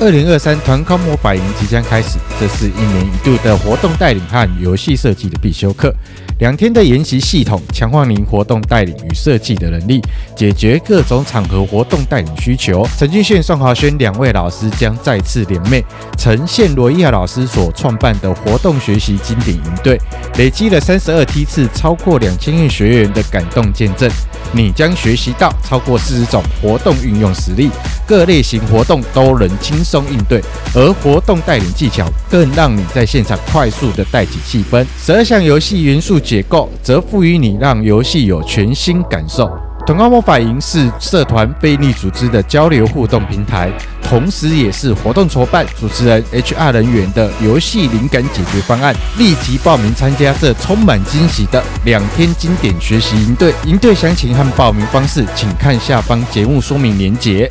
二零二三团康魔法营即将开始，这是一年一度的活动带领和游戏设计的必修课。两天的研习系统，强化您活动带领与设计的能力，解决各种场合活动带领需求。陈俊炫、宋华轩两位老师将再次联袂，呈现罗伊亚老师所创办的活动学习经典营队，累积了三十二梯次，超过两千位学员的感动见证。你将学习到超过四十种活动运用实例，各类型活动都能轻松应对，而活动带领技巧更让你在现场快速的带起气氛。十二项游戏元素结构，则赋予你让游戏有全新感受。团康魔法营是社团非利组织的交流互动平台，同时也是活动筹办、主持人、HR 人员的游戏灵感解决方案。立即报名参加这充满惊喜的两天经典学习营队。营队详情和报名方式，请看下方节目说明连结。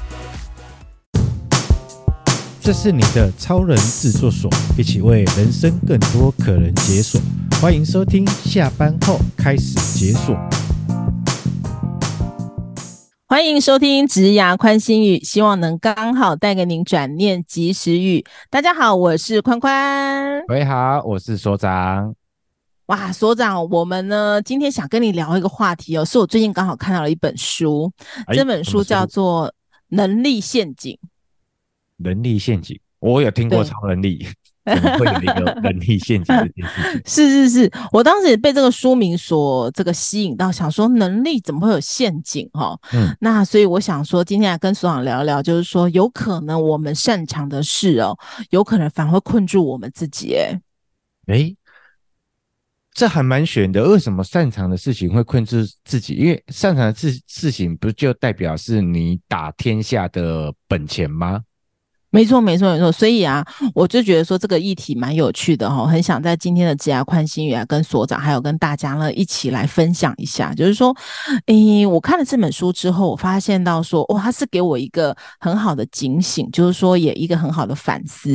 这是你的超人制作所，一起为人生更多可能解锁。欢迎收听，下班后开始解锁。欢迎收听职牙宽心语，希望能刚好带给您转念及时雨。大家好，我是宽宽。喂，好，我是所长。哇，所长，我们呢今天想跟你聊一个话题哦，是我最近刚好看到了一本书，哎、这本书叫做《能力陷阱》。能力陷阱，我有听过超能力。怎么会有一个 能力陷阱这件事情？是是是，我当时也被这个书名所这个吸引到，想说能力怎么会有陷阱哈？嗯，那所以我想说，今天来跟所长聊一聊，就是说有可能我们擅长的事哦，有可能反而会困住我们自己。哎，哎，这还蛮悬的。为什么擅长的事情会困住自己？因为擅长的事事情不就代表是你打天下的本钱吗？没错，没错，没错。所以啊，我就觉得说这个议题蛮有趣的哈，很想在今天的职涯宽心语啊，跟所长还有跟大家呢一起来分享一下。就是说，诶，我看了这本书之后，我发现到说，哇，它是给我一个很好的警醒，就是说也一个很好的反思。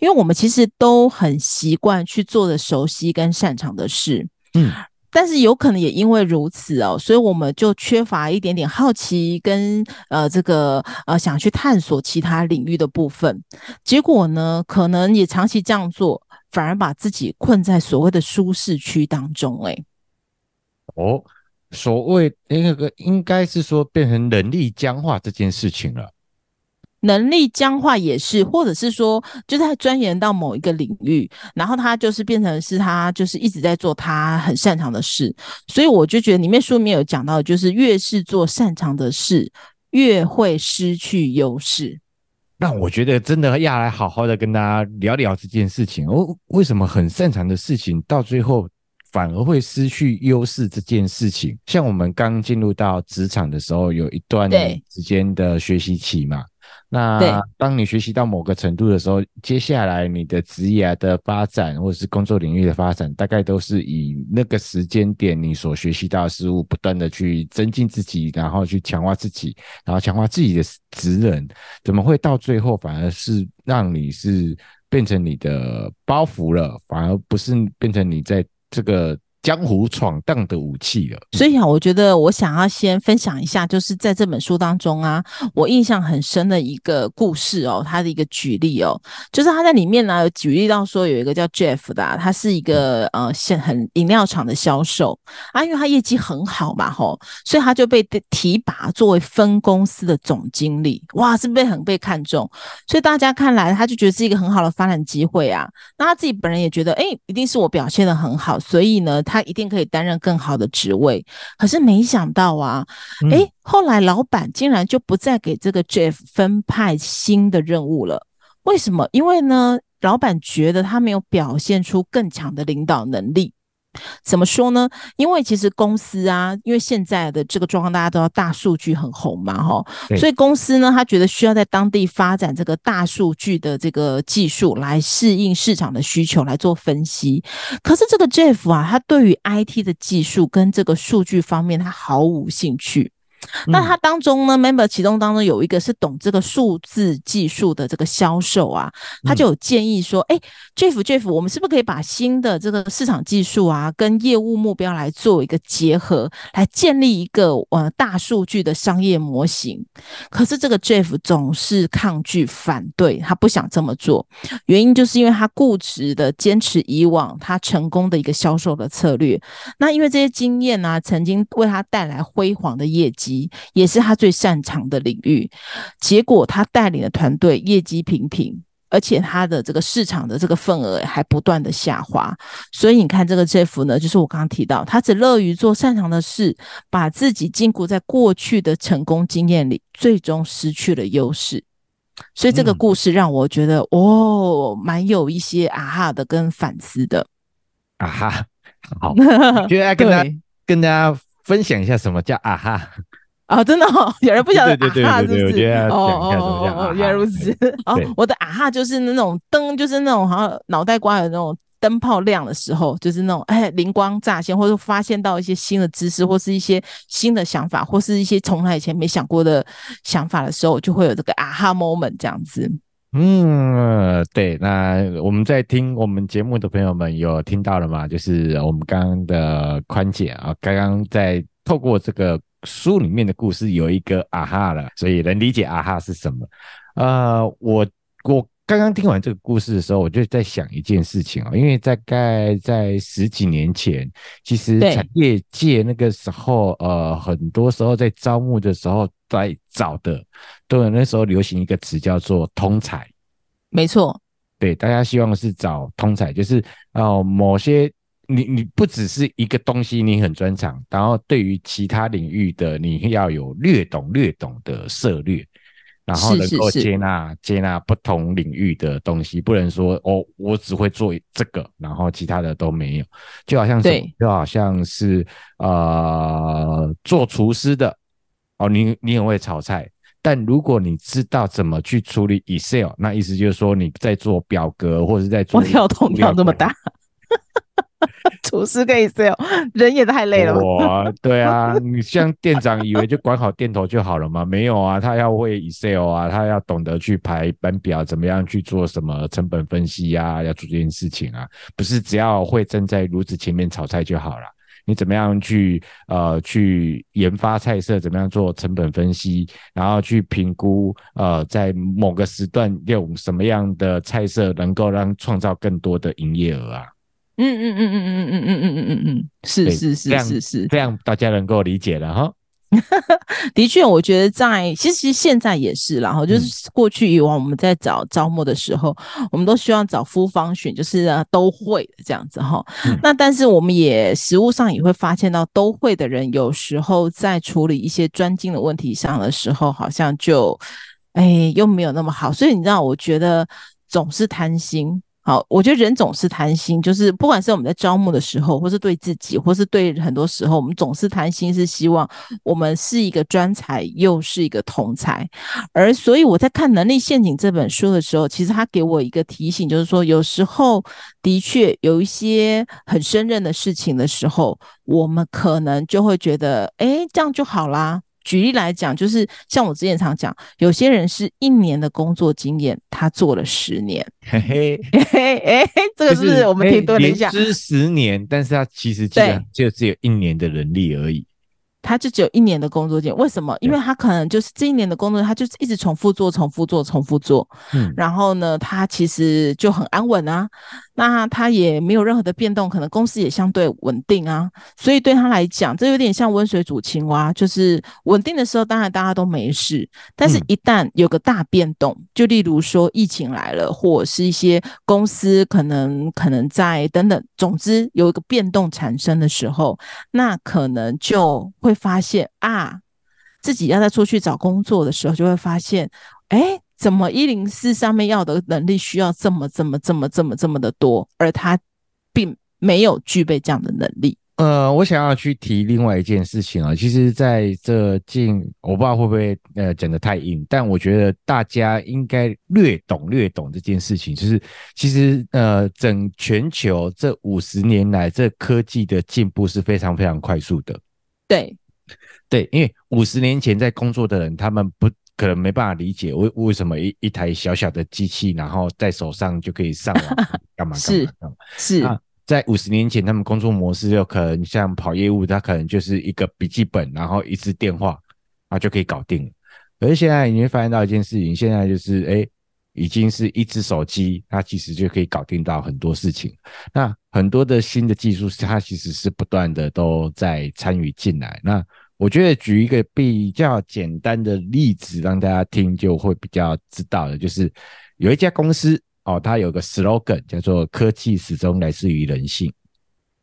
因为我们其实都很习惯去做的熟悉跟擅长的事，嗯。但是有可能也因为如此哦，所以我们就缺乏一点点好奇跟呃这个呃想去探索其他领域的部分，结果呢，可能也长期这样做，反而把自己困在所谓的舒适区当中。哎，哦，所谓那个应该是说变成能力僵化这件事情了。能力僵化也是，或者是说，就是他钻研到某一个领域，然后他就是变成是他就是一直在做他很擅长的事，所以我就觉得里面书里面有讲到，就是越是做擅长的事，越会失去优势。那我觉得真的要来好好的跟大家聊聊这件事情哦，为什么很擅长的事情到最后反而会失去优势？这件事情，像我们刚进入到职场的时候，有一段时间的学习期嘛。那当你学习到某个程度的时候，接下来你的职业的发展或者是工作领域的发展，大概都是以那个时间点你所学习到的事物，不断的去增进自己，然后去强化自己，然后强化自己的职能，怎么会到最后反而是让你是变成你的包袱了，反而不是变成你在这个。江湖闯荡的武器了，所以啊，我觉得我想要先分享一下，就是在这本书当中啊，我印象很深的一个故事哦，他的一个举例哦，就是他在里面呢有举例到说有一个叫 Jeff 的，他是一个呃现很饮料厂的销售。啊，因为他业绩很好嘛吼，所以他就被提拔作为分公司的总经理，哇，是不是很被看重？所以大家看来他就觉得是一个很好的发展机会啊，那他自己本人也觉得，哎，一定是我表现的很好，所以呢。他一定可以担任更好的职位，可是没想到啊，诶、嗯，后来老板竟然就不再给这个 Jeff 分派新的任务了。为什么？因为呢，老板觉得他没有表现出更强的领导能力。怎么说呢？因为其实公司啊，因为现在的这个状况，大家都要大数据很红嘛，哈，所以公司呢，他觉得需要在当地发展这个大数据的这个技术，来适应市场的需求，来做分析。可是这个 Jeff 啊，他对于 IT 的技术跟这个数据方面，他毫无兴趣。那他当中呢，member 其中当中有一个是懂这个数字技术的这个销售啊，他就有建议说，哎、嗯欸、，Jeff Jeff，我们是不是可以把新的这个市场技术啊，跟业务目标来做一个结合，来建立一个呃大数据的商业模型？可是这个 Jeff 总是抗拒反对，他不想这么做，原因就是因为他固执的坚持以往他成功的一个销售的策略。那因为这些经验呢、啊，曾经为他带来辉煌的业绩。也是他最擅长的领域，结果他带领的团队业绩平平，而且他的这个市场的这个份额还不断的下滑。所以你看这个 Jeff 呢，就是我刚刚提到，他只乐于做擅长的事，把自己禁锢在过去的成功经验里，最终失去了优势。所以这个故事让我觉得，嗯、哦，蛮有一些啊哈的跟反思的。啊哈，好，觉得跟大家跟大家分享一下什么叫啊哈。啊、哦，真的哦，有人不晓得啊哈，是不是？哦哦哦哦，原来如此。哦，我的啊哈就是那种灯，就是那种好像脑袋瓜有那种灯泡亮的时候，就是那种哎灵光乍现，或者发现到一些新的知识，或是一些新的想法，或是一些从来以前没想过的想法的时候，就会有这个啊哈 moment 这样子。嗯，对。那我们在听我们节目的朋友们有听到了吗？就是我们刚刚的宽姐啊，刚刚在透过这个。书里面的故事有一个啊哈了，所以能理解啊哈是什么。呃，我我刚刚听完这个故事的时候，我就在想一件事情啊，因为大概在十几年前，其实产业界那个时候，呃，很多时候在招募的时候，在找的都有那时候流行一个词叫做通才。没错，对，大家希望是找通才，就是呃某些。你你不只是一个东西，你很专长，然后对于其他领域的你要有略懂略懂的涉略，然后能够接纳接纳不同领域的东西，不能说哦，我只会做这个，然后其他的都没有，就好像是就好像是呃做厨师的哦，你你很会炒菜，但如果你知道怎么去处理 Excel，那意思就是说你在做表格或者是在做，我跳动跳这么大。厨师可以 sell，人也太累了。哇，对啊，你像店长以为就管好店头就好了吗？没有啊，他要会 Excel 啊，他要懂得去排班表，怎么样去做什么成本分析呀、啊？要做这件事情啊，不是只要会站在炉子前面炒菜就好了。你怎么样去呃去研发菜色？怎么样做成本分析？然后去评估呃在某个时段用什么样的菜色能够让创造更多的营业额啊？嗯嗯嗯嗯嗯嗯嗯嗯嗯嗯嗯，是是是是是，这样大家能够理解了哈。的确，我觉得在其实现在也是，然后就是过去以往我们在找招募的时候，我们都希望找 full function，就是都会的这样子哈。那但是我们也实务上也会发现到，都会的人有时候在处理一些专精的问题上的时候，好像就哎又没有那么好。所以你知道，我觉得总是贪心。好，我觉得人总是贪心，就是不管是我们在招募的时候，或是对自己，或是对很多时候，我们总是贪心，是希望我们是一个专才，又是一个通才。而所以我在看《能力陷阱》这本书的时候，其实他给我一个提醒，就是说有时候的确有一些很胜任的事情的时候，我们可能就会觉得，哎，这样就好啦。举例来讲，就是像我之前常讲，有些人是一年的工作经验，他做了十年。嘿嘿 嘿嘿，这个是我们停顿了一下，知十年，但是他其实就就只有一年的能力而已。他就只有一年的工作经验，为什么？因为他可能就是这一年的工作，他就是一直重复做、重复做、重复做。嗯，然后呢，他其实就很安稳啊。那他也没有任何的变动，可能公司也相对稳定啊。所以对他来讲，这有点像温水煮青蛙，就是稳定的时候，当然大家都没事。但是，一旦有个大变动，嗯、就例如说疫情来了，或者是一些公司可能可能在等等，总之有一个变动产生的时候，那可能就会发现啊，自己要再出去找工作的时候，就会发现，哎。怎么一零四上面要的能力需要这么这么这么这么这么的多，而他并没有具备这样的能力。呃，我想要去提另外一件事情啊，其实在这近我不知道会不会呃讲的太硬，但我觉得大家应该略懂略懂这件事情，就是其实呃整全球这五十年来这科技的进步是非常非常快速的。对。对，因为五十年前在工作的人，他们不可能没办法理解为为什么一一台小小的机器，然后在手上就可以上网 干嘛干嘛干嘛。是。是在五十年前，他们工作模式就可能像跑业务，他可能就是一个笔记本，然后一支电话，然后就可以搞定了。可是现在你会发现到一件事情，现在就是哎、欸，已经是一支手机，它其实就可以搞定到很多事情。那很多的新的技术，它其实是不断的都在参与进来。那我觉得举一个比较简单的例子，让大家听就会比较知道的，就是有一家公司。哦，它有个 slogan 叫做“科技始终来自于人性”。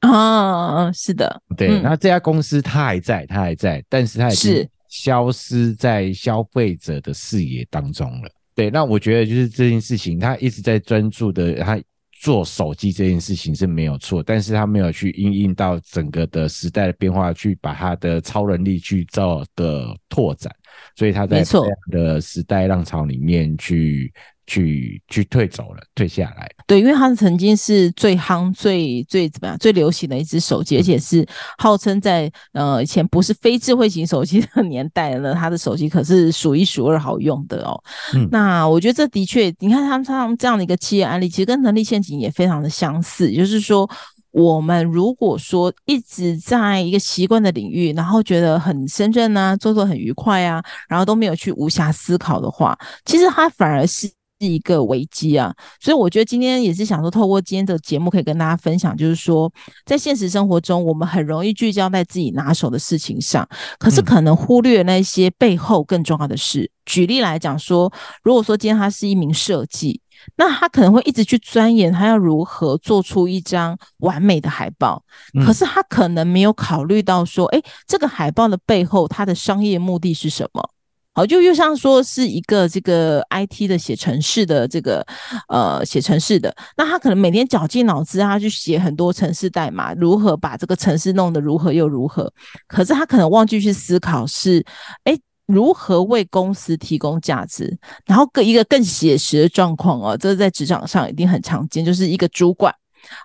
哦，是的，对。嗯、那这家公司它还在，它还在，但是它已经消失在消费者的视野当中了。对，那我觉得就是这件事情，他一直在专注的，他做手机这件事情是没有错，但是他没有去应应到整个的时代的变化，去把他的超能力去做的拓展，所以他在这样的时代浪潮里面去。去去退走了，退下来。对，因为它曾经是最夯、最最怎么样、最流行的一只手机，嗯、而且是号称在呃以前不是非智慧型手机的年代呢，它的手机可是数一数二好用的哦。嗯，那我觉得这的确，你看他们像这样的一个企业案例，其实跟能力陷阱也非常的相似，就是说，我们如果说一直在一个习惯的领域，然后觉得很深圳啊，做做很愉快啊，然后都没有去无暇思考的话，其实它反而是。是一个危机啊，所以我觉得今天也是想说，透过今天的节目可以跟大家分享，就是说，在现实生活中，我们很容易聚焦在自己拿手的事情上，可是可能忽略那些背后更重要的事。嗯、举例来讲说，如果说今天他是一名设计，那他可能会一直去钻研他要如何做出一张完美的海报，可是他可能没有考虑到说，诶，这个海报的背后，它的商业目的是什么？好，就又像说是一个这个 IT 的写程式的这个呃写程式的，那他可能每天绞尽脑汁，他去写很多程式代码，如何把这个程式弄得如何又如何，可是他可能忘记去思考是，诶，如何为公司提供价值，然后更一个更写实的状况哦，这个在职场上一定很常见，就是一个主管，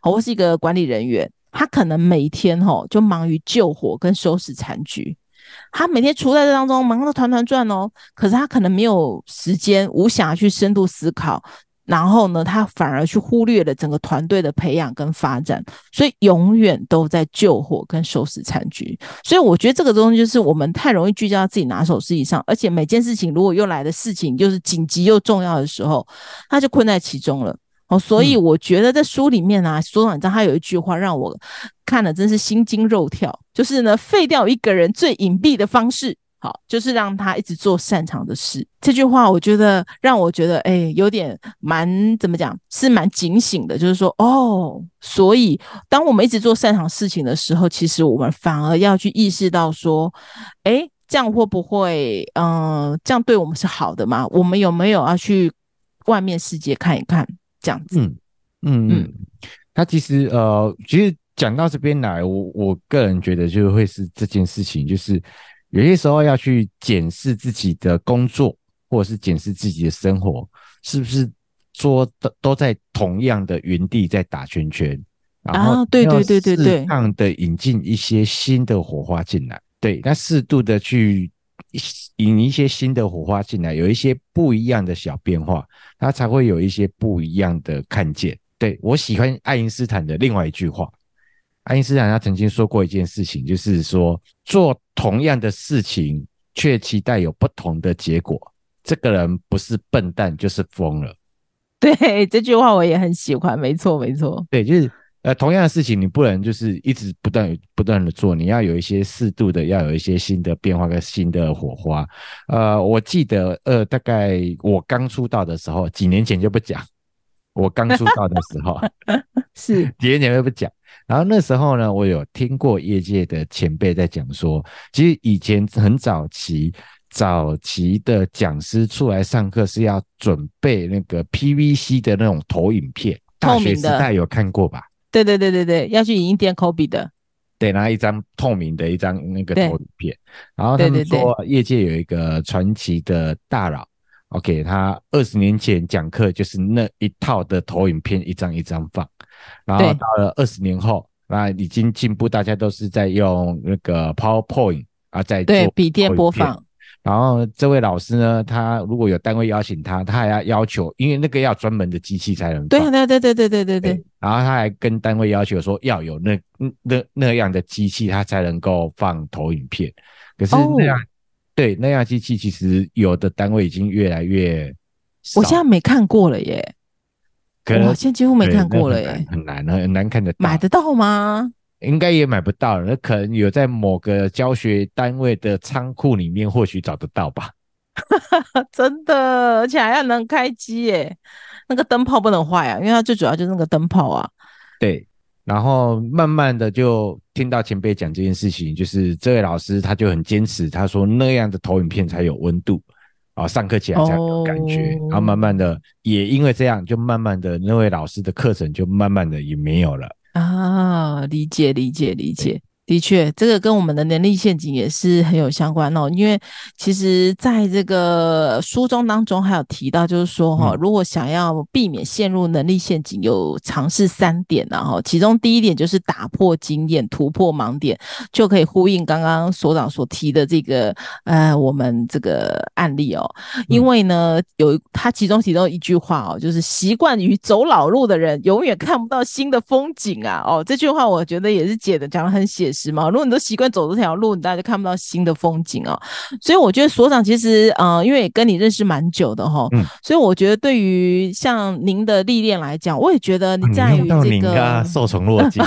好，或是一个管理人员，他可能每天吼就忙于救火跟收拾残局。他每天处在这当中，忙得团团转哦。可是他可能没有时间、无暇去深度思考，然后呢，他反而去忽略了整个团队的培养跟发展，所以永远都在救火跟收拾残局。所以我觉得这个东西就是我们太容易聚焦在自己拿手事情上，而且每件事情如果又来的事情就是紧急又重要的时候，他就困在其中了。哦，所以我觉得在书里面啊，书长你知道他有一句话让我看了真是心惊肉跳，就是呢，废掉一个人最隐蔽的方式，好，就是让他一直做擅长的事。这句话我觉得让我觉得，哎，有点蛮怎么讲，是蛮警醒的，就是说，哦，所以当我们一直做擅长事情的时候，其实我们反而要去意识到说，哎，这样会不会，嗯、呃，这样对我们是好的吗？我们有没有要去外面世界看一看？这样子，嗯嗯嗯，他其实呃，其实讲到这边来，我我个人觉得就会是这件事情，就是有些时候要去检视自己的工作，或者是检视自己的生活，是不是说都都在同样的原地在打圈圈，然后对对对对对，适当的引进一些新的火花进来，对，那适度的去。引一些新的火花进来，有一些不一样的小变化，他才会有一些不一样的看见。对，我喜欢爱因斯坦的另外一句话，爱因斯坦他曾经说过一件事情，就是说做同样的事情却期待有不同的结果，这个人不是笨蛋就是疯了。对，这句话我也很喜欢，没错没错。对，就是。呃，同样的事情，你不能就是一直不断不断的做，你要有一些适度的，要有一些新的变化跟新的火花。呃，我记得，呃，大概我刚出道的时候，几年前就不讲，我刚出道的时候 是几年前就不讲。然后那时候呢，我有听过业界的前辈在讲说，其实以前很早期早期的讲师出来上课是要准备那个 PVC 的那种投影片，大学时代有看过吧？对对对对对，要去影印店 copy 的，对，拿一张透明的一张那个投影片，然后他们说业界有一个传奇的大佬，OK，他二十年前讲课就是那一套的投影片一张一张放，然后到了二十年后，那已经进步，大家都是在用那个 PowerPoint 啊，在对笔电播放。然后这位老师呢，他如果有单位邀请他，他还要要求，因为那个要专门的机器才能放。对对对对对对对。对。然后他还跟单位要求说，要有那那那样的机器，他才能够放投影片。可是那样，哦、对那样机器，其实有的单位已经越来越。我现在没看过了耶，可能我现在几乎没看过了耶，很难很难看得到。买得到吗？应该也买不到了，那可能有在某个教学单位的仓库里面，或许找得到吧。真的，而且还要能开机耶，那个灯泡不能坏啊，因为它最主要就是那个灯泡啊。对，然后慢慢的就听到前辈讲这件事情，就是这位老师他就很坚持，他说那样的投影片才有温度啊，上课起来才有感觉。Oh. 然后慢慢的也因为这样，就慢慢的那位老师的课程就慢慢的也没有了。啊，理解理解理解。的确，这个跟我们的能力陷阱也是很有相关哦。因为其实在这个书中当中还有提到，就是说哈，如果想要避免陷入能力陷阱，有尝试三点，然后其中第一点就是打破经验、突破盲点，就可以呼应刚刚所长所提的这个呃，我们这个案例哦。因为呢，有他其中其中一句话哦，就是习惯于走老路的人，永远看不到新的风景啊。哦，这句话我觉得也是解的讲的很写实。是吗？如果你都习惯走这条路，你大家就看不到新的风景哦。所以我觉得所长其实，呃，因为也跟你认识蛮久的哈，嗯，所以我觉得对于像您的历练来讲，我也觉得你在于这个受宠若惊，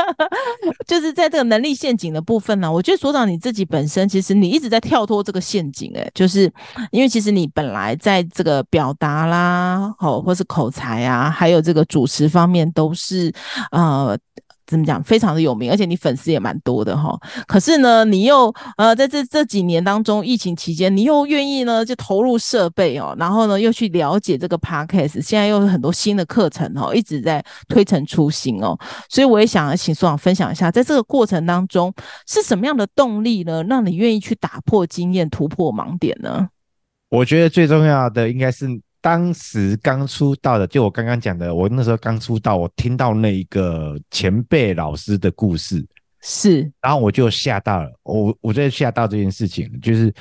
就是在这个能力陷阱的部分呢，我觉得所长你自己本身其实你一直在跳脱这个陷阱，哎，就是因为其实你本来在这个表达啦，好，或是口才啊，还有这个主持方面都是呃。怎么讲？非常的有名，而且你粉丝也蛮多的哈。可是呢，你又呃，在这这几年当中，疫情期间，你又愿意呢就投入设备哦，然后呢又去了解这个 podcast，现在又有很多新的课程哦，一直在推陈出新哦。所以我也想请所长分享一下，在这个过程当中是什么样的动力呢，让你愿意去打破经验、突破盲点呢？我觉得最重要的应该是。当时刚出道的，就我刚刚讲的，我那时候刚出道，我听到那一个前辈老师的故事，是，然后我就吓到了，我我在吓到这件事情，就是，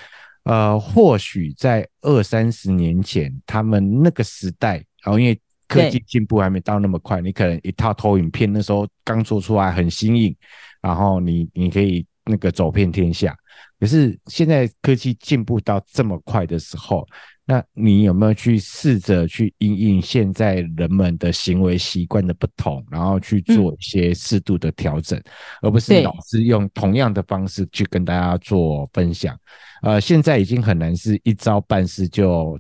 呃，或许在二三十年前，他们那个时代，然后因为科技进步还没到那么快，你可能一套投影片那时候刚做出来很新颖，然后你你可以那个走遍天下，可是现在科技进步到这么快的时候。那你有没有去试着去因应现在人们的行为习惯的不同，然后去做一些适度的调整，嗯，而不是老是用同样的方式去跟大家做分享？呃，现在已经很难是一招半式就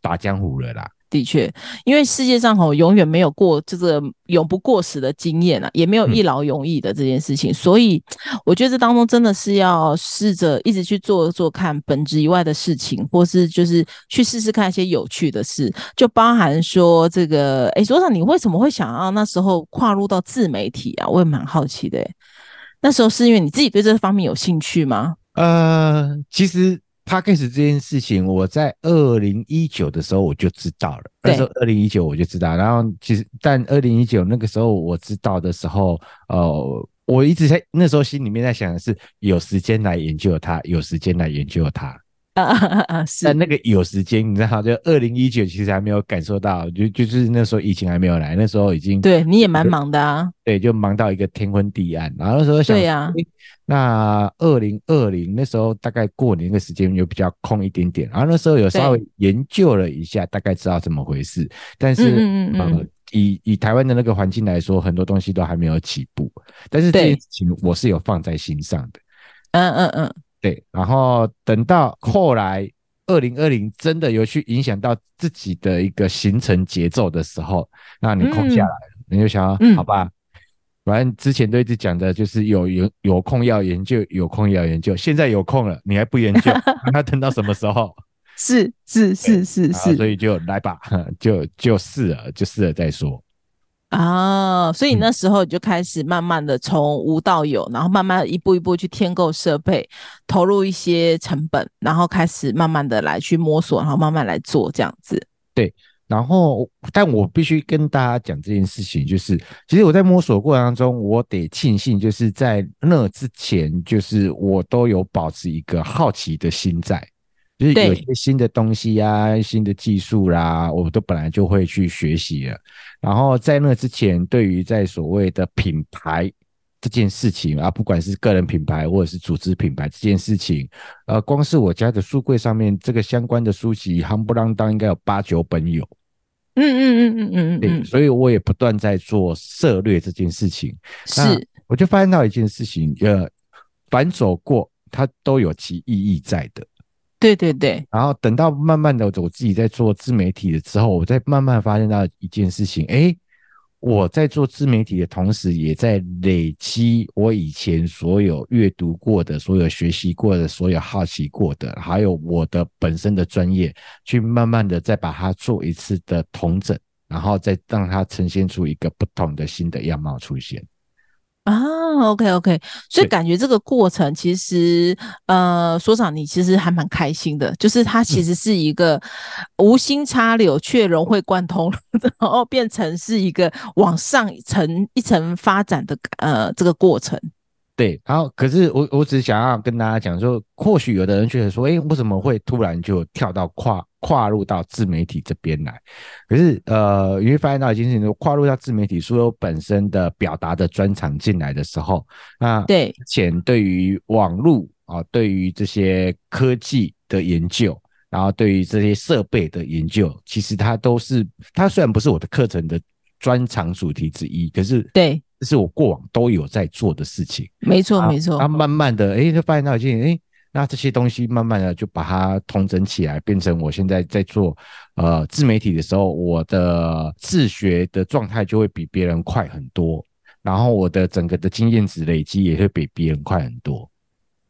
打江湖了啦。的确，因为世界上吼永远没有过这个永不过时的经验啊，也没有一劳永逸的这件事情，嗯，所以我觉得这当中真的是要试着一直去做做看本职以外的事情，或是就是去试试看一些有趣的事，就包含说这个，哎，所长，你为什么会想要那时候跨入到自媒体啊？我也蛮好奇的，那时候是因为你自己对这方面有兴趣吗？呃，其实。Podcast 这件事情，我在二零一九的时候我就知道了。那时候二零一九我就知道，然后其实但二零一九那个时候我知道的时候，呃，我一直在那时候心里面在想的是，有时间来研究它，有时间来研究它。啊啊啊！是，但那个有时间，你知道，就二零一九其实还没有感受到，就就是那时候疫情还没有来，那时候已经对你也蛮忙的啊。对，就忙到一个天昏地暗。然后那时候想，对呀、啊，那二零二零那时候大概过年的时间又比较空一点点，然后那时候有稍微研究了一下，大概知道怎么回事。但是，嗯嗯嗯呃，以以台湾的那个环境来说，很多东西都还没有起步。但是这件事情我是有放在心上的。嗯嗯嗯。对，然后等到后来二零二零真的有去影响到自己的一个行程节奏的时候，那你空下来了，嗯、你就想，嗯、好吧，反正之前都一直讲的就是有有有空要研究，有空要研究，现在有空了，你还不研究，那等到什么时候？是是是是是，所以就来吧，就就试了，就试了再说。啊，所以那时候你就开始慢慢的从无到有，然后慢慢一步一步去添购设备，投入一些成本，然后开始慢慢的来去摸索，然后慢慢来做这样子。对，然后，但我必须跟大家讲这件事情，就是其实我在摸索过程当中，我得庆幸，就是在那之前，就是我都有保持一个好奇的心在，就是有些新的东西啊、新的技术啦，我都本来就会去学习了。然后在那之前，对于在所谓的品牌这件事情啊，不管是个人品牌或者是组织品牌这件事情，呃，光是我家的书柜上面这个相关的书籍，夯不啷当应该有八九本有。嗯嗯嗯嗯嗯嗯，对，所以我也不断在做涉略这件事情。是，我就发现到一件事情，呃，凡走过，它都有其意义在的。对对对。然后等到慢慢的，我自己在做自媒体的时候，我再慢慢发现到一件事情，哎。我在做自媒体的同时，也在累积我以前所有阅读过的、所有学习过的、所有好奇过的，还有我的本身的专业，去慢慢的再把它做一次的统整，然后再让它呈现出一个不同的新的样貌出现。啊，OK OK，所以感觉这个过程其实，呃，所长你其实还蛮开心的，就是它其实是一个无心插柳却融会贯通，然后变成是一个往上一层一层发展的呃这个过程。对，然后可是我我只是想要跟大家讲说，或许有的人觉得说，哎，为什么会突然就跳到跨跨入到自媒体这边来？可是呃，你会发现到一件事情，跨入到自媒体，所有本身的表达的专长进来的时候，那对前对于网络啊，对于这些科技的研究，然后对于这些设备的研究，其实它都是它虽然不是我的课程的专长主题之一，可是对。这是我过往都有在做的事情，没错没错。他慢慢的，哎，就发现到一件，哎，那这些东西慢慢的就把它统整起来，变成我现在在做呃自媒体的时候，我的自学的状态就会比别人快很多，然后我的整个的经验值累积也会比别人快很多。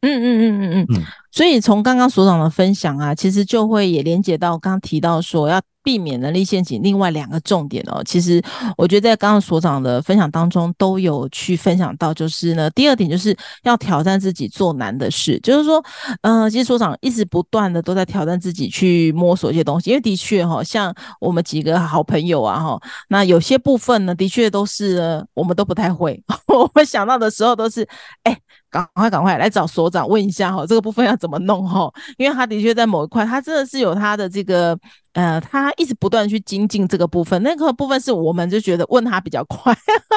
嗯嗯嗯嗯嗯，所以从刚刚所长的分享啊，其实就会也连接到刚刚提到说要避免能力陷阱，另外两个重点哦。其实我觉得在刚刚所长的分享当中都有去分享到，就是呢，第二点就是要挑战自己做难的事，就是说，呃，其实所长一直不断的都在挑战自己去摸索一些东西，因为的确哈，像我们几个好朋友啊哈，那有些部分呢，的确都是我们都不太会，我们想到的时候都是哎。赶快赶快来找所长问一下哈，这个部分要怎么弄哈？因为他的确在某一块，他真的是有他的这个呃，他一直不断去精进这个部分。那个部分是我们就觉得问他比较快，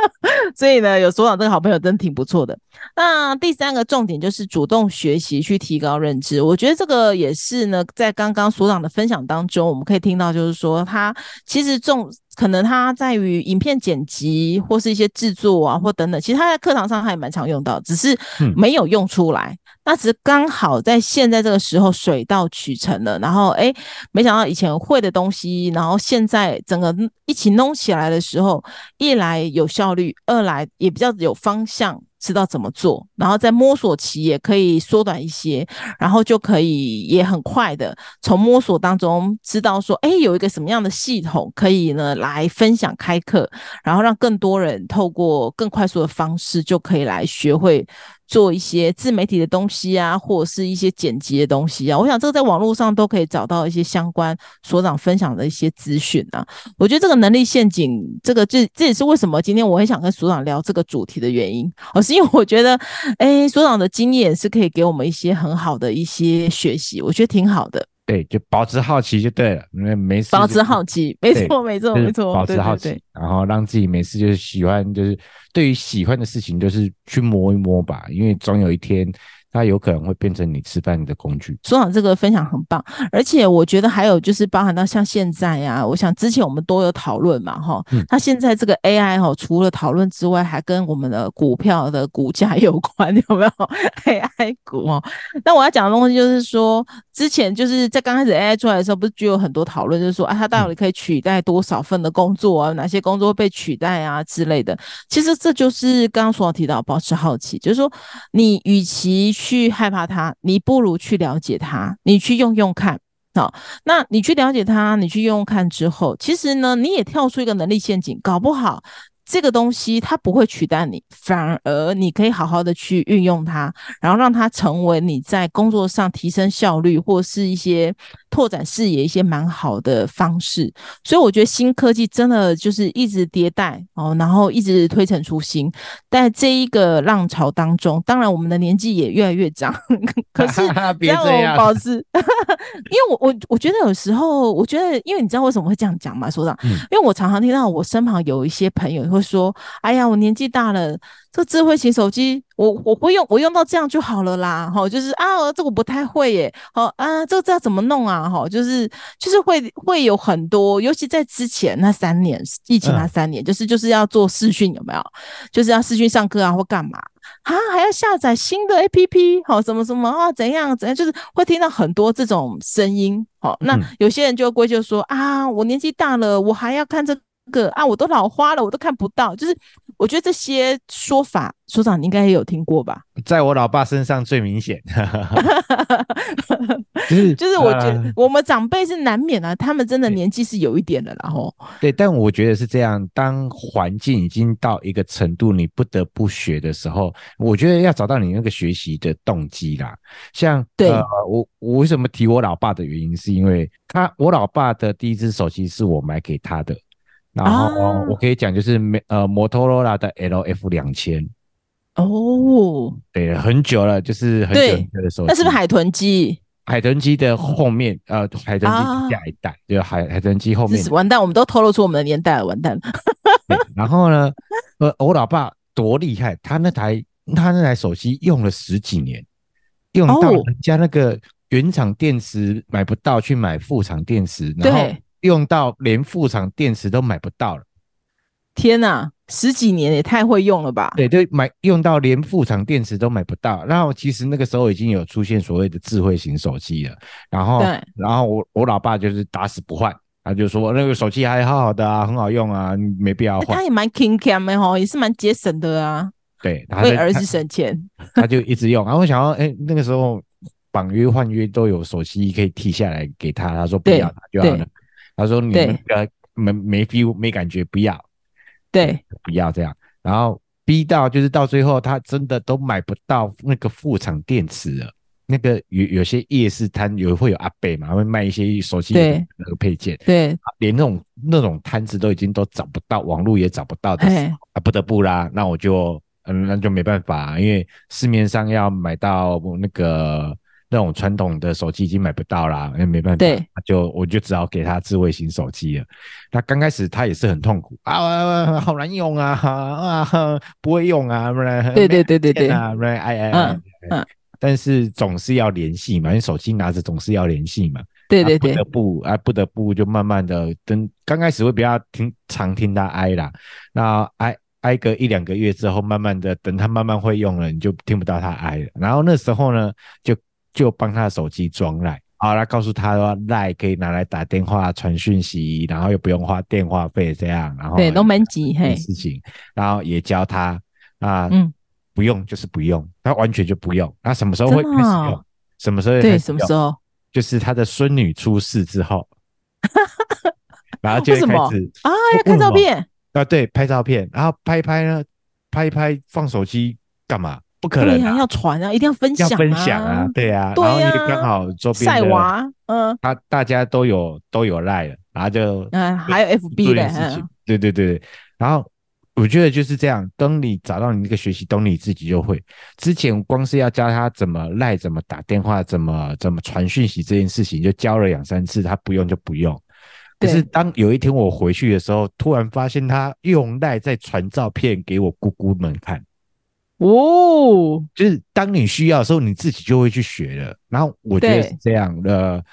所以呢，有所长这个好朋友真的挺不错的。那第三个重点就是主动学习去提高认知，我觉得这个也是呢，在刚刚所长的分享当中，我们可以听到就是说他其实重。可能它在于影片剪辑或是一些制作啊，或等等，其实他在课堂上还蛮常用到，只是没有用出来。嗯、那只是刚好在现在这个时候水到渠成了，然后哎，没想到以前会的东西，然后现在整个一起弄起来的时候，一来有效率，二来也比较有方向。知道怎么做，然后在摸索期也可以缩短一些，然后就可以也很快的从摸索当中知道说，哎，有一个什么样的系统可以呢来分享开课，然后让更多人透过更快速的方式就可以来学会。做一些自媒体的东西啊，或者是一些剪辑的东西啊，我想这个在网络上都可以找到一些相关所长分享的一些资讯啊。我觉得这个能力陷阱，这个这这也是为什么今天我很想跟所长聊这个主题的原因，而是因为我觉得，哎，所长的经验是可以给我们一些很好的一些学习，我觉得挺好的。对，就保持好奇就对了，因为没事。保持好奇，没错，没错，没错。保持好奇，然后让自己没事就是喜欢，就是对于喜欢的事情，就是去摸一摸吧，因为总有一天。它有可能会变成你吃饭的工具。所长这个分享很棒，而且我觉得还有就是包含到像现在呀、啊，我想之前我们都有讨论嘛，哈、嗯，它现在这个 AI 哈，除了讨论之外，还跟我们的股票的股价有关，有没有 AI 股哦？那我要讲的东西就是说，之前就是在刚开始 AI 出来的时候，不是就有很多讨论，就是说啊，它到底可以取代多少份的工作啊？哪些工作会被取代啊之类的？其实这就是刚刚所长提到，保持好奇，就是说你与其去害怕它，你不如去了解它，你去用用看。好，那你去了解它，你去用用看之后，其实呢，你也跳出一个能力陷阱，搞不好这个东西它不会取代你，反而你可以好好的去运用它，然后让它成为你在工作上提升效率或是一些拓展视野一些蛮好的方式。所以我觉得新科技真的就是一直迭代哦，然后一直推陈出新。在这一个浪潮当中，当然我们的年纪也越来越长，可是 让我保持，因为我我我觉得有时候，我觉得因为你知道为什么会这样讲吗？所长，嗯，因为我常常听到我身旁有一些朋友。会说：“哎呀，我年纪大了，这智慧型手机，我我会用，我用到这样就好了啦。哈，就是啊，这我不太会耶。好啊，这个这要怎么弄啊？哈，就是就是会会有很多，尤其在之前那三年疫情那三年，就是就是要做视讯，有没有？就是要视讯上课啊，或干嘛啊？还要下载新的 APP，好，什么什么啊？怎样怎样？就是会听到很多这种声音。好，那有些人就归咎说啊，我年纪大了，我还要看这个。”啊，我都老花了，我都看不到。就是我觉得这些说法，所长你应该也有听过吧？在我老爸身上最明显，就是就是我觉得我们长辈是难免啊，他们真的年纪是有一点的，然后对，但我觉得是这样，当环境已经到一个程度，你不得不学的时候，我觉得要找到你那个学习的动机啦。像对、呃、我我为什么提我老爸的原因，是因为他我老爸的第一只手机是我买给他的。然后我可以讲，就是呃摩托罗拉的 LF 两千哦，对，很久了，就是很久很久的手机。那是不是海豚机？海豚机的后面，呃，海豚机下一代，啊、就海海豚机后面。完蛋，我们都透露出我们的年代了，完蛋了。然后呢，呃，我老爸多厉害，他那台他那台手机用了十几年，用到人家那个原厂电池买不到，去买副厂电池，然后。用到连副厂电池都买不到了，天哪！十几年也太会用了吧？对，对，买用到连副厂电池都买不到。然后其实那个时候已经有出现所谓的智慧型手机了。然后，对然后我我老爸就是打死不换，他就说那个手机还好好的啊，很好用啊，没必要换。他也蛮勤俭的哦，也是蛮节省的啊。对，为儿子省钱，他就一直用。然后我想要，哎、欸，那个时候绑约换约都有手机可以替下来给他，他说不要，他就好了。他说：“你那个没没 feel 没感觉，不要，对，不要这样。然后逼到就是到最后，他真的都买不到那个副厂电池了。那个有有些夜市摊有会有阿伯嘛，会卖一些手机的那个配件，对，对连那种那种摊子都已经都找不到，网络也找不到的时候，啊，不得不啦，那我就嗯，那就没办法，因为市面上要买到那个。”那种传统的手机已经买不到啦，那没办法，对就我就只好给他智慧型手机了。他刚开始他也是很痛苦啊，好难用啊，啊，不会用啊，对对对对对啊，哎哎哎，嗯，但是总是要联系嘛，因为手机拿着总是要联系嘛，对对对，不得不啊，不得不就慢慢的等，刚开始会比较听常听他哀啦，那哀哀个一两个月之后，慢慢的等他慢慢会用了，你就听不到他哀了。然后那时候呢，就。就帮他的手机装赖，好，他告诉他说赖可以拿来打电话、传讯息，然后又不用花电话费，这样，然后对都蛮急嘿。事情，然后也教他啊，嗯，不用就是不用，他完全就不用，那什么时候会开始用？什么时候？对，什么时候？就是他的孙女出世之后，然后就开始啊，要看照片。啊，对，拍照片，然后拍一拍呢，拍一拍放手机干嘛？不可能、啊，要传啊，一定要分享、啊，要分享啊，对啊，对啊，然后你刚好周边的娃，嗯，他大家都有都有赖了，然后就嗯，还有 FB 的，事情、对对对，然后我觉得就是这样，等你找到你那个学习，懂你自己就会。之前光是要教他怎么赖，怎么打电话，怎么怎么传讯息这件事情，就教了两三次，他不用就不用。可是当有一天我回去的时候，突然发现他用赖在传照片给我姑姑们看。哦，就是当你需要的时候，你自己就会去学了。然后我觉得是这样的。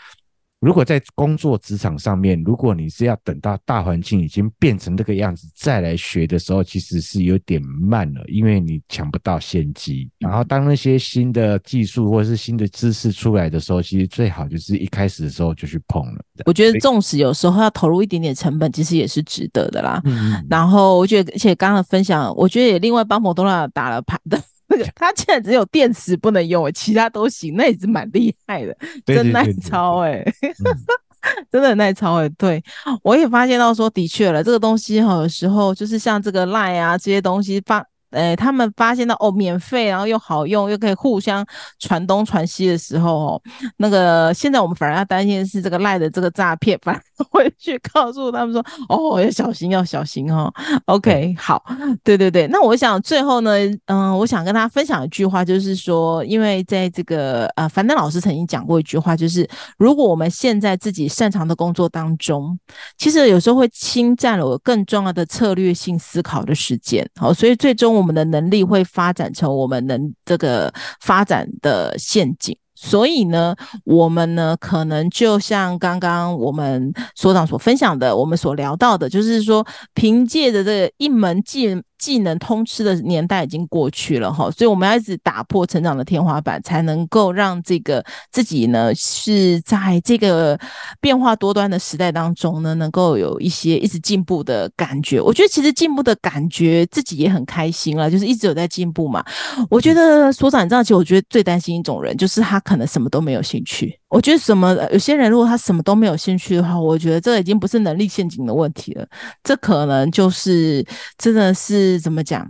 如果在工作职场上面，如果你是要等到大环境已经变成这个样子再来学的时候，其实是有点慢了，因为你抢不到先机。然后当那些新的技术或者是新的知识出来的时候，其实最好就是一开始的时候就去碰了。我觉得纵使有时候要投入一点点成本，其实也是值得的啦。嗯，然后我觉得，而且刚刚的分享，我觉得也另外帮摩托罗拉打了牌的。那个他现在只有电池不能用，其他都行，那也是蛮厉害的，真耐操哎。真的很耐操诶，对，我也发现到说，的确了，这个东西哈，有时候就是像这个 Line 啊这些东西发。诶，他们发现到哦，免费，然后又好用，又可以互相传东传西的时候，哦，那个现在我们反而要担心的是这个赖的这个诈骗，反而 回去告诉他们说，哦，要小心，要小心哈，哦。OK，好，对对对，那我想最后呢，嗯，我想跟大家分享一句话，就是说，因为在这个呃，樊登老师曾经讲过一句话，就是如果我们现在自己擅长的工作当中，其实有时候会侵占了我更重要的策略性思考的时间，好，所以最终。我们的能力会发展成我们能这个发展的陷阱，所以呢，我们呢可能就像刚刚我们所长所分享的，我们所聊到的，就是说，凭借着这一门技技能通吃的年代已经过去了哈，所以我们要一直打破成长的天花板，才能够让这个自己呢是在这个变化多端的时代当中呢，能够有一些一直进步的感觉。我觉得其实进步的感觉自己也很开心了，就是一直有在进步嘛。我觉得所长，你知道，其实我觉得最担心一种人，就是他可能什么都没有兴趣。我觉得什么有些人如果他什么都没有兴趣的话，我觉得这已经不是能力陷阱的问题了，这可能就是真的是怎么讲，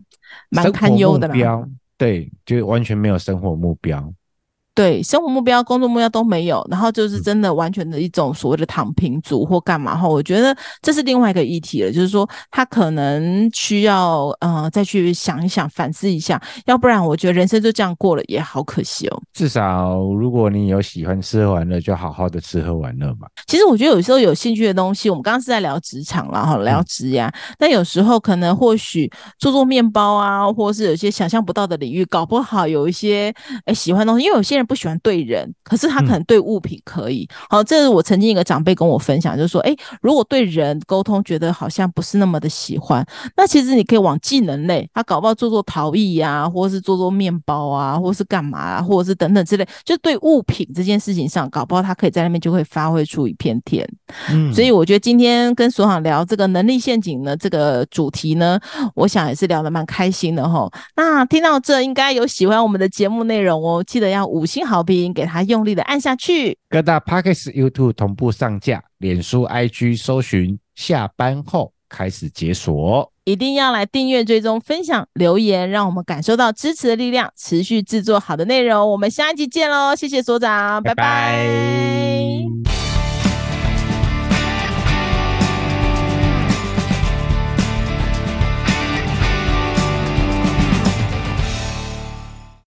蛮堪忧的啦。对，就完全没有生活目标。对，生活目标、工作目标都没有，然后就是真的完全的一种所谓的躺平族或干嘛哈，我觉得这是另外一个议题了，就是说他可能需要呃再去想一想、反思一下，要不然我觉得人生就这样过了也好可惜哦。至少如果你有喜欢吃喝玩乐，就好好的吃喝玩乐吧。其实我觉得有时候有兴趣的东西，我们刚刚是在聊职场然后聊职涯，但有时候可能或许做做面包啊，或是有些想象不到的领域，搞不好有一些哎喜欢的东西，因为有些人。不喜欢对人，可是他可能对物品可以。嗯、好，这是我曾经一个长辈跟我分享，就是说，诶，如果对人沟通觉得好像不是那么的喜欢，那其实你可以往技能类，他搞不好做做陶艺呀、啊，或者是做做面包啊，或是干嘛啊，或者是等等之类，就对物品这件事情上，搞不好他可以在那边就会发挥出一片天。嗯，所以我觉得今天跟所长聊这个能力陷阱呢，这个主题呢，我想也是聊得蛮开心的哈。那听到这，应该有喜欢我们的节目内容哦，记得要五星。好评，给他用力的按下去。各大 Podcast、YouTube 同步上架，脸书、IG 搜寻下班后开始解锁，一定要来订阅、追踪、分享、留言，让我们感受到支持的力量，持续制作好的内容。我们下一集见喽！谢谢所长，拜拜。拜拜。